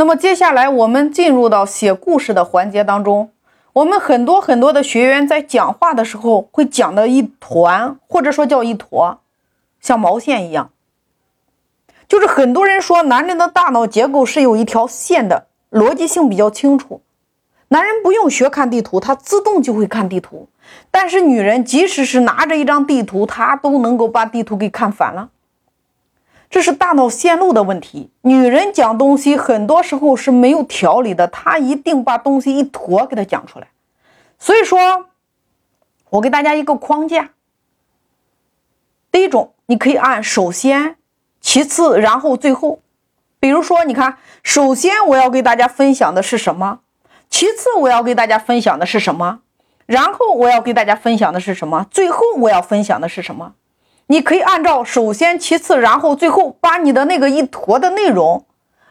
那么接下来我们进入到写故事的环节当中，我们很多很多的学员在讲话的时候会讲的一团，或者说叫一坨，像毛线一样。就是很多人说男人的大脑结构是有一条线的，逻辑性比较清楚。男人不用学看地图，他自动就会看地图。但是女人即使是拿着一张地图，她都能够把地图给看反了。这是大脑线路的问题。女人讲东西很多时候是没有条理的，她一定把东西一坨给她讲出来。所以说，我给大家一个框架。第一种，你可以按首先。其次，然后最后，比如说，你看，首先我要给大家分享的是什么？其次，我要给大家分享的是什么？然后我要给大家分享的是什么？最后我要分享的是什么？你可以按照首先、其次、然后、最后，把你的那个一坨的内容，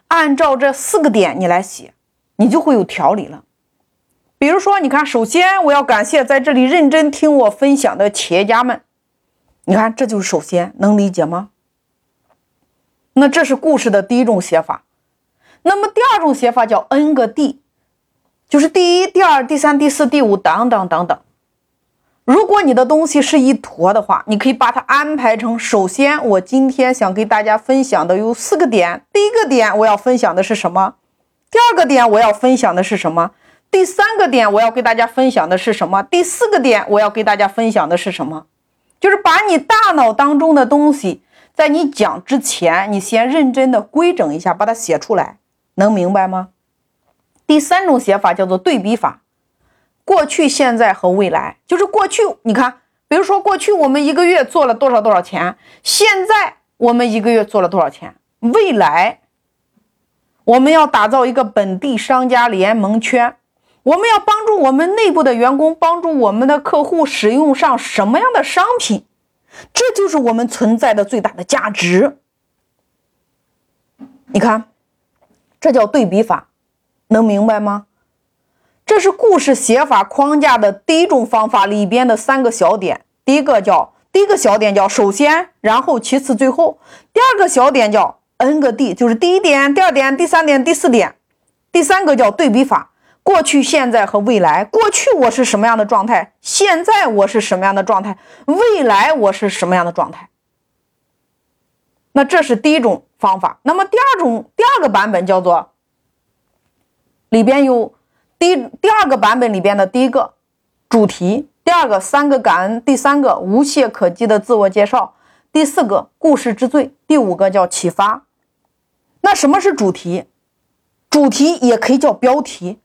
按照这四个点你来写，你就会有条理了。比如说，你看，首先我要感谢在这里认真听我分享的企业家们，你看，这就是首先，能理解吗？那这是故事的第一种写法，那么第二种写法叫 n 个 d，就是第一、第二、第三、第四、第五等等等等。如果你的东西是一坨的话，你可以把它安排成：首先，我今天想给大家分享的有四个点。第一个点我要分享的是什么？第二个点我要分享的是什么？第三个点我要给大家分享的是什么？第四个点我要给大家分享的是什么？就是把你大脑当中的东西。在你讲之前，你先认真的规整一下，把它写出来，能明白吗？第三种写法叫做对比法，过去、现在和未来，就是过去，你看，比如说过去我们一个月做了多少多少钱，现在我们一个月做了多少钱，未来我们要打造一个本地商家联盟圈，我们要帮助我们内部的员工，帮助我们的客户使用上什么样的商品。这就是我们存在的最大的价值。你看，这叫对比法，能明白吗？这是故事写法框架的第一种方法里边的三个小点。第一个叫第一个小点叫首先，然后其次最后。第二个小点叫 n 个 d，就是第一点、第二点、第三点、第四点。第三个叫对比法。过去、现在和未来。过去我是什么样的状态？现在我是什么样的状态？未来我是什么样的状态？那这是第一种方法。那么第二种、第二个版本叫做里边有第第二个版本里边的第一个主题，第二个三个感恩，第三个无懈可击的自我介绍，第四个故事之最，第五个叫启发。那什么是主题？主题也可以叫标题。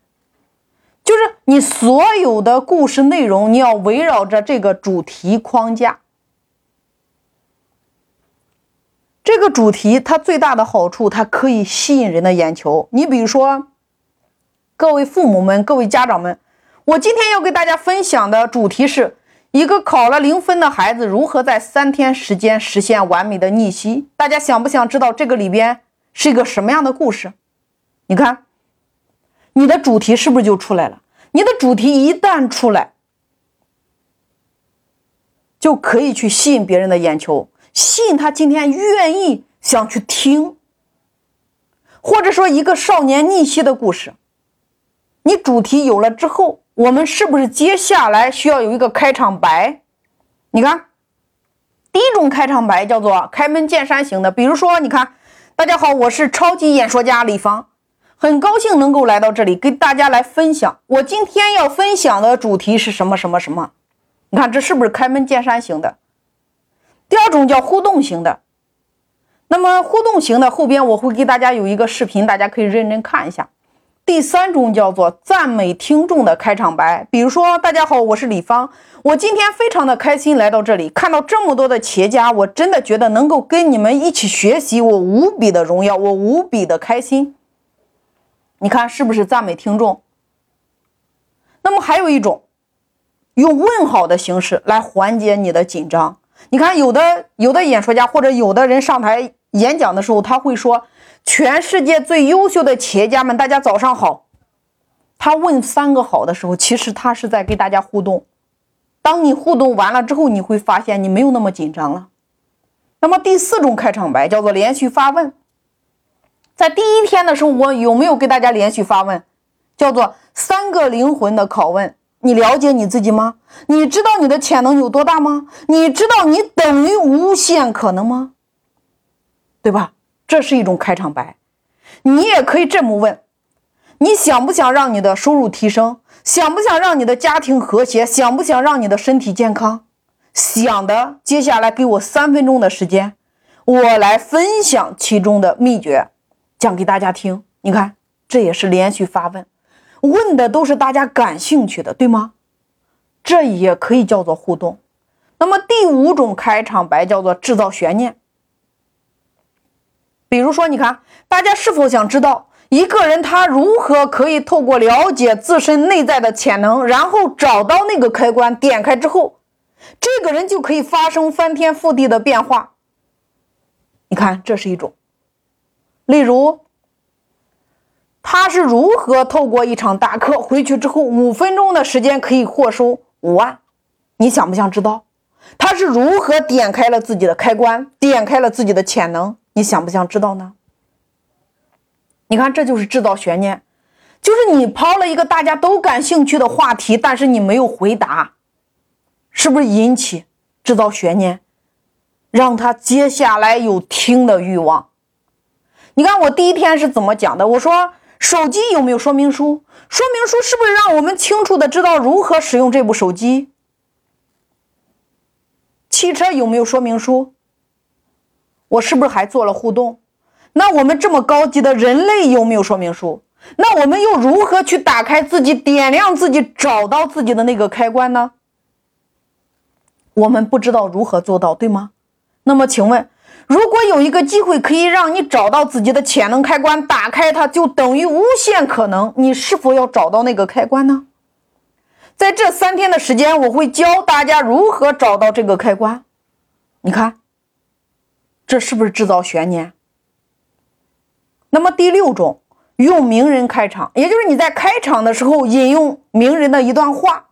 就是你所有的故事内容，你要围绕着这个主题框架。这个主题它最大的好处，它可以吸引人的眼球。你比如说，各位父母们、各位家长们，我今天要给大家分享的主题是一个考了零分的孩子如何在三天时间实现完美的逆袭。大家想不想知道这个里边是一个什么样的故事？你看。你的主题是不是就出来了？你的主题一旦出来，就可以去吸引别人的眼球，吸引他今天愿意想去听，或者说一个少年逆袭的故事。你主题有了之后，我们是不是接下来需要有一个开场白？你看，第一种开场白叫做开门见山型的，比如说，你看，大家好，我是超级演说家李芳。很高兴能够来到这里，给大家来分享。我今天要分享的主题是什么什么什么？你看这是不是开门见山型的？第二种叫互动型的。那么互动型的后边我会给大家有一个视频，大家可以认真看一下。第三种叫做赞美听众的开场白，比如说大家好，我是李芳，我今天非常的开心来到这里，看到这么多的企业家，我真的觉得能够跟你们一起学习，我无比的荣耀，我无比的开心。你看是不是赞美听众？那么还有一种，用问好的形式来缓解你的紧张。你看有的有的演说家或者有的人上台演讲的时候，他会说：“全世界最优秀的企业家们，大家早上好。”他问三个好的时候，其实他是在跟大家互动。当你互动完了之后，你会发现你没有那么紧张了。那么第四种开场白叫做连续发问。在第一天的时候，我有没有给大家连续发问，叫做三个灵魂的拷问？你了解你自己吗？你知道你的潜能有多大吗？你知道你等于无限可能吗？对吧？这是一种开场白。你也可以这么问：你想不想让你的收入提升？想不想让你的家庭和谐？想不想让你的身体健康？想的，接下来给我三分钟的时间，我来分享其中的秘诀。讲给大家听，你看，这也是连续发问，问的都是大家感兴趣的，对吗？这也可以叫做互动。那么第五种开场白叫做制造悬念。比如说，你看，大家是否想知道一个人他如何可以透过了解自身内在的潜能，然后找到那个开关，点开之后，这个人就可以发生翻天覆地的变化？你看，这是一种。例如，他是如何透过一场大课回去之后五分钟的时间可以获收五万？你想不想知道？他是如何点开了自己的开关，点开了自己的潜能？你想不想知道呢？你看，这就是制造悬念，就是你抛了一个大家都感兴趣的话题，但是你没有回答，是不是引起制造悬念，让他接下来有听的欲望？你看我第一天是怎么讲的？我说手机有没有说明书？说明书是不是让我们清楚的知道如何使用这部手机？汽车有没有说明书？我是不是还做了互动？那我们这么高级的人类有没有说明书？那我们又如何去打开自己、点亮自己、找到自己的那个开关呢？我们不知道如何做到，对吗？那么请问？如果有一个机会可以让你找到自己的潜能开关，打开它就等于无限可能。你是否要找到那个开关呢？在这三天的时间，我会教大家如何找到这个开关。你看，这是不是制造悬念？那么第六种，用名人开场，也就是你在开场的时候引用名人的一段话，